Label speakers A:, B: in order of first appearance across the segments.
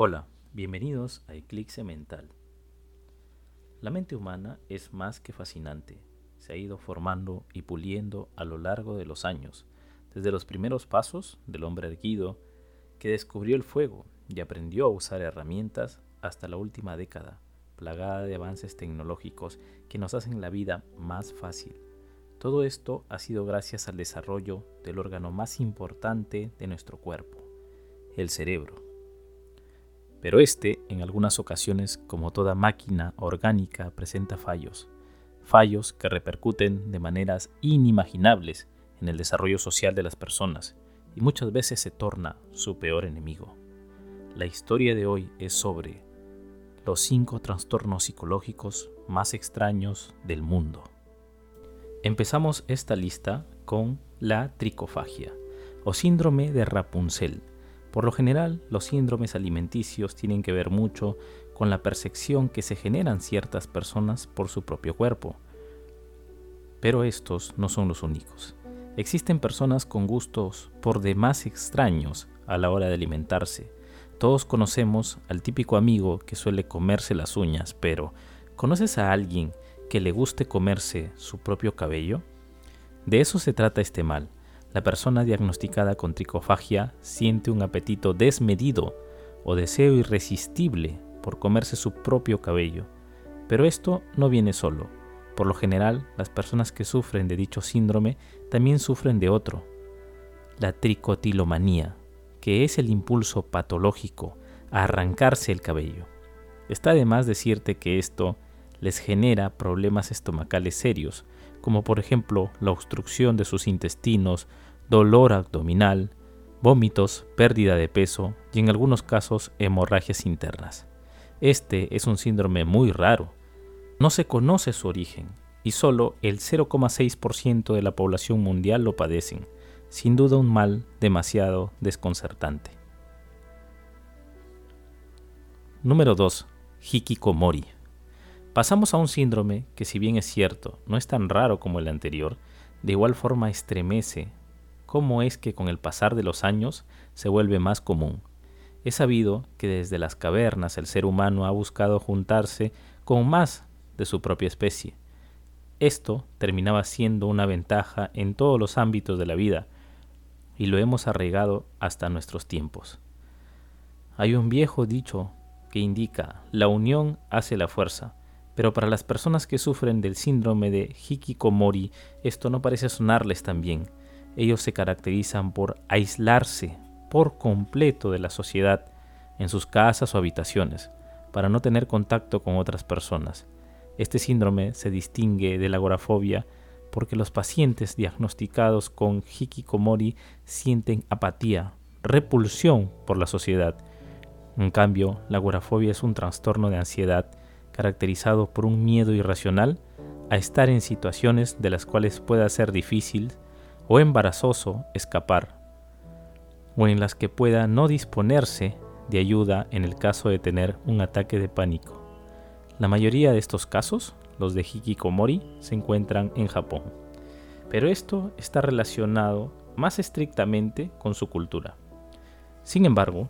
A: Hola, bienvenidos a Eclipse Mental. La mente humana es más que fascinante. Se ha ido formando y puliendo a lo largo de los años, desde los primeros pasos del hombre erguido, que descubrió el fuego y aprendió a usar herramientas, hasta la última década, plagada de avances tecnológicos que nos hacen la vida más fácil. Todo esto ha sido gracias al desarrollo del órgano más importante de nuestro cuerpo, el cerebro pero este, en algunas ocasiones, como toda máquina orgánica, presenta fallos, fallos que repercuten de maneras inimaginables en el desarrollo social de las personas y muchas veces se torna su peor enemigo. La historia de hoy es sobre los cinco trastornos psicológicos más extraños del mundo. Empezamos esta lista con la tricofagia o síndrome de Rapunzel por lo general, los síndromes alimenticios tienen que ver mucho con la percepción que se generan ciertas personas por su propio cuerpo. Pero estos no son los únicos. Existen personas con gustos por demás extraños a la hora de alimentarse. Todos conocemos al típico amigo que suele comerse las uñas, pero ¿conoces a alguien que le guste comerse su propio cabello? De eso se trata este mal la persona diagnosticada con tricofagia siente un apetito desmedido o deseo irresistible por comerse su propio cabello. Pero esto no viene solo. Por lo general, las personas que sufren de dicho síndrome también sufren de otro, la tricotilomanía, que es el impulso patológico a arrancarse el cabello. Está de más decirte que esto les genera problemas estomacales serios, como por ejemplo la obstrucción de sus intestinos, dolor abdominal, vómitos, pérdida de peso y en algunos casos hemorragias internas. Este es un síndrome muy raro. No se conoce su origen y solo el 0,6% de la población mundial lo padecen, sin duda un mal demasiado desconcertante. Número 2. Hikikomori. Pasamos a un síndrome que si bien es cierto, no es tan raro como el anterior, de igual forma estremece cómo es que con el pasar de los años se vuelve más común. Es sabido que desde las cavernas el ser humano ha buscado juntarse con más de su propia especie. Esto terminaba siendo una ventaja en todos los ámbitos de la vida, y lo hemos arraigado hasta nuestros tiempos. Hay un viejo dicho que indica la unión hace la fuerza, pero para las personas que sufren del síndrome de hikikomori esto no parece sonarles tan bien. Ellos se caracterizan por aislarse por completo de la sociedad en sus casas o habitaciones, para no tener contacto con otras personas. Este síndrome se distingue de la agorafobia porque los pacientes diagnosticados con hikikomori sienten apatía, repulsión por la sociedad. En cambio, la agorafobia es un trastorno de ansiedad caracterizado por un miedo irracional a estar en situaciones de las cuales pueda ser difícil o embarazoso escapar, o en las que pueda no disponerse de ayuda en el caso de tener un ataque de pánico. La mayoría de estos casos, los de hikikomori, se encuentran en Japón, pero esto está relacionado más estrictamente con su cultura. Sin embargo,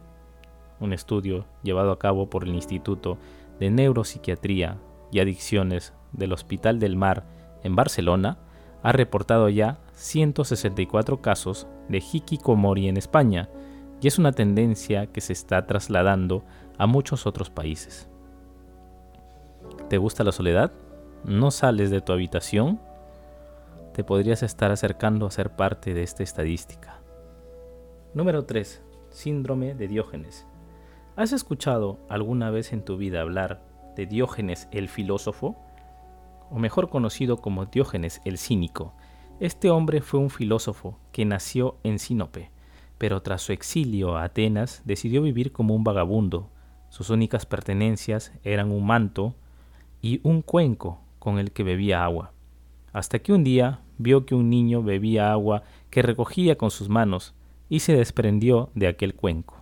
A: un estudio llevado a cabo por el Instituto de Neuropsiquiatría y Adicciones del Hospital del Mar en Barcelona ha reportado ya 164 casos de hikikomori en España y es una tendencia que se está trasladando a muchos otros países. ¿Te gusta la soledad? ¿No sales de tu habitación? Te podrías estar acercando a ser parte de esta estadística. Número 3. Síndrome de Diógenes. ¿Has escuchado alguna vez en tu vida hablar de Diógenes el filósofo? O mejor conocido como Diógenes el cínico. Este hombre fue un filósofo que nació en Sinope, pero tras su exilio a Atenas decidió vivir como un vagabundo. Sus únicas pertenencias eran un manto y un cuenco con el que bebía agua. Hasta que un día vio que un niño bebía agua que recogía con sus manos y se desprendió de aquel cuenco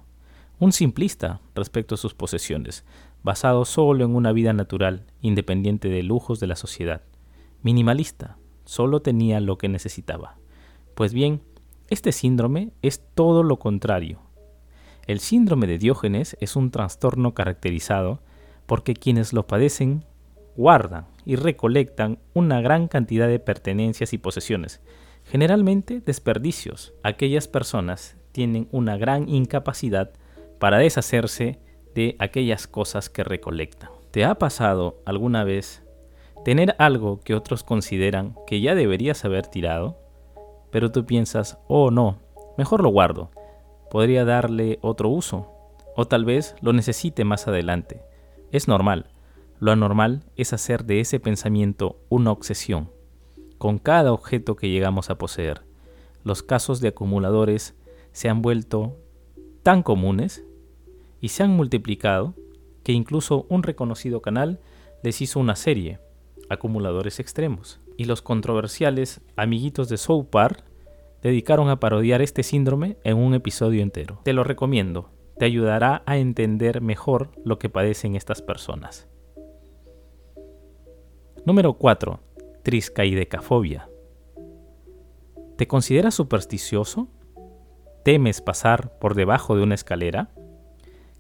A: un simplista respecto a sus posesiones, basado solo en una vida natural, independiente de lujos de la sociedad. Minimalista, solo tenía lo que necesitaba. Pues bien, este síndrome es todo lo contrario. El síndrome de Diógenes es un trastorno caracterizado porque quienes lo padecen guardan y recolectan una gran cantidad de pertenencias y posesiones, generalmente desperdicios. Aquellas personas tienen una gran incapacidad para deshacerse de aquellas cosas que recolectan. ¿Te ha pasado alguna vez tener algo que otros consideran que ya deberías haber tirado? Pero tú piensas, oh no, mejor lo guardo, podría darle otro uso, o tal vez lo necesite más adelante. Es normal. Lo anormal es hacer de ese pensamiento una obsesión, con cada objeto que llegamos a poseer. Los casos de acumuladores se han vuelto tan comunes y se han multiplicado que incluso un reconocido canal les hizo una serie, Acumuladores Extremos, y los controversiales amiguitos de South Park dedicaron a parodiar este síndrome en un episodio entero. Te lo recomiendo, te ayudará a entender mejor lo que padecen estas personas. Número 4. Triscaidecafobia. ¿Te consideras supersticioso? ¿Temes pasar por debajo de una escalera?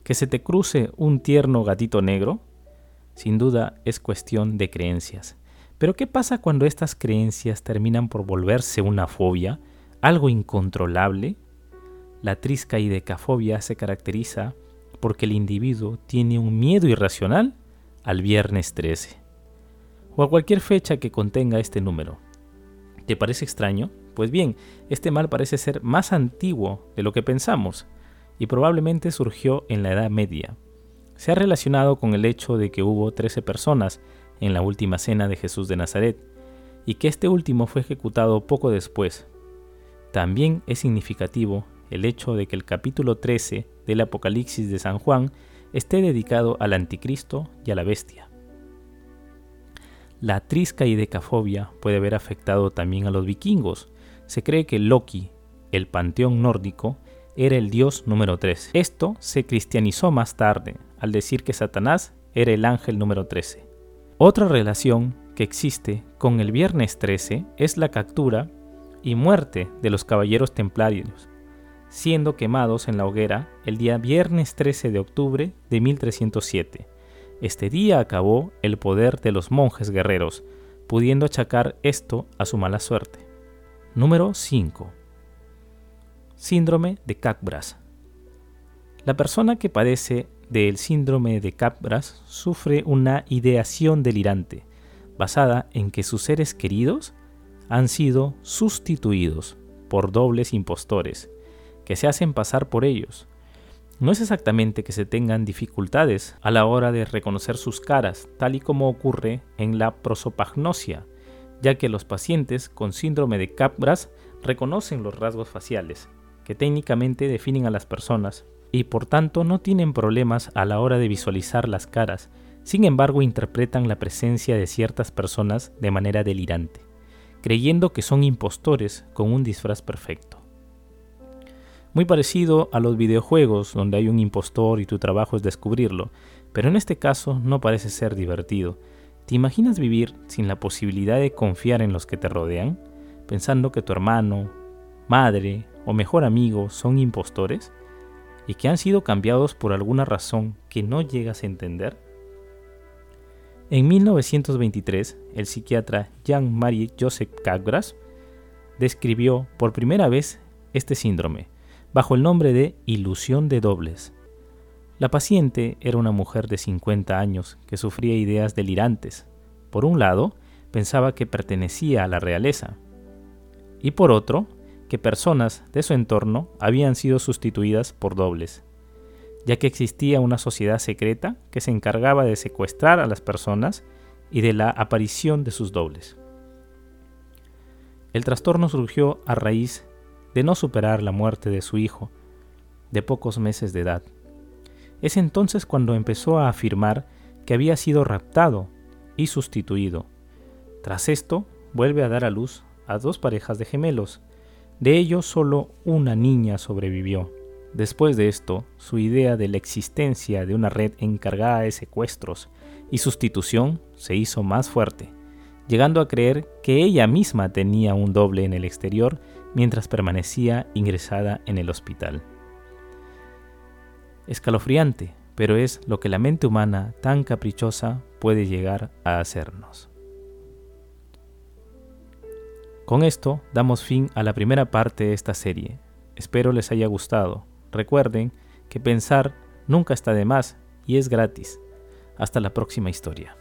A: ¿Que se te cruce un tierno gatito negro? Sin duda es cuestión de creencias. Pero ¿qué pasa cuando estas creencias terminan por volverse una fobia, algo incontrolable? La triscaidecafobia se caracteriza porque el individuo tiene un miedo irracional al viernes 13 o a cualquier fecha que contenga este número. ¿Te parece extraño? Pues bien, este mal parece ser más antiguo de lo que pensamos y probablemente surgió en la Edad Media. Se ha relacionado con el hecho de que hubo 13 personas en la última cena de Jesús de Nazaret y que este último fue ejecutado poco después. También es significativo el hecho de que el capítulo 13 del Apocalipsis de San Juan esté dedicado al anticristo y a la bestia. La triscaidecafobia puede haber afectado también a los vikingos. Se cree que Loki, el panteón nórdico, era el dios número 3. Esto se cristianizó más tarde, al decir que Satanás era el ángel número 13. Otra relación que existe con el viernes 13 es la captura y muerte de los caballeros templarios, siendo quemados en la hoguera el día viernes 13 de octubre de 1307. Este día acabó el poder de los monjes guerreros, pudiendo achacar esto a su mala suerte. Número 5. Síndrome de Capgras. La persona que padece del síndrome de Capgras sufre una ideación delirante, basada en que sus seres queridos han sido sustituidos por dobles impostores, que se hacen pasar por ellos. No es exactamente que se tengan dificultades a la hora de reconocer sus caras, tal y como ocurre en la prosopagnosia, ya que los pacientes con síndrome de Capgras reconocen los rasgos faciales, que técnicamente definen a las personas, y por tanto no tienen problemas a la hora de visualizar las caras, sin embargo interpretan la presencia de ciertas personas de manera delirante, creyendo que son impostores con un disfraz perfecto. Muy parecido a los videojuegos donde hay un impostor y tu trabajo es descubrirlo, pero en este caso no parece ser divertido. ¿Te imaginas vivir sin la posibilidad de confiar en los que te rodean, pensando que tu hermano, madre o mejor amigo son impostores y que han sido cambiados por alguna razón que no llegas a entender? En 1923, el psiquiatra Jean-Marie Joseph Capgras describió por primera vez este síndrome bajo el nombre de ilusión de dobles. La paciente era una mujer de 50 años que sufría ideas delirantes. Por un lado, pensaba que pertenecía a la realeza, y por otro, que personas de su entorno habían sido sustituidas por dobles, ya que existía una sociedad secreta que se encargaba de secuestrar a las personas y de la aparición de sus dobles. El trastorno surgió a raíz de no superar la muerte de su hijo, de pocos meses de edad. Es entonces cuando empezó a afirmar que había sido raptado y sustituido. Tras esto, vuelve a dar a luz a dos parejas de gemelos. De ellos solo una niña sobrevivió. Después de esto, su idea de la existencia de una red encargada de secuestros y sustitución se hizo más fuerte, llegando a creer que ella misma tenía un doble en el exterior mientras permanecía ingresada en el hospital. Escalofriante, pero es lo que la mente humana tan caprichosa puede llegar a hacernos. Con esto damos fin a la primera parte de esta serie. Espero les haya gustado. Recuerden que pensar nunca está de más y es gratis. Hasta la próxima historia.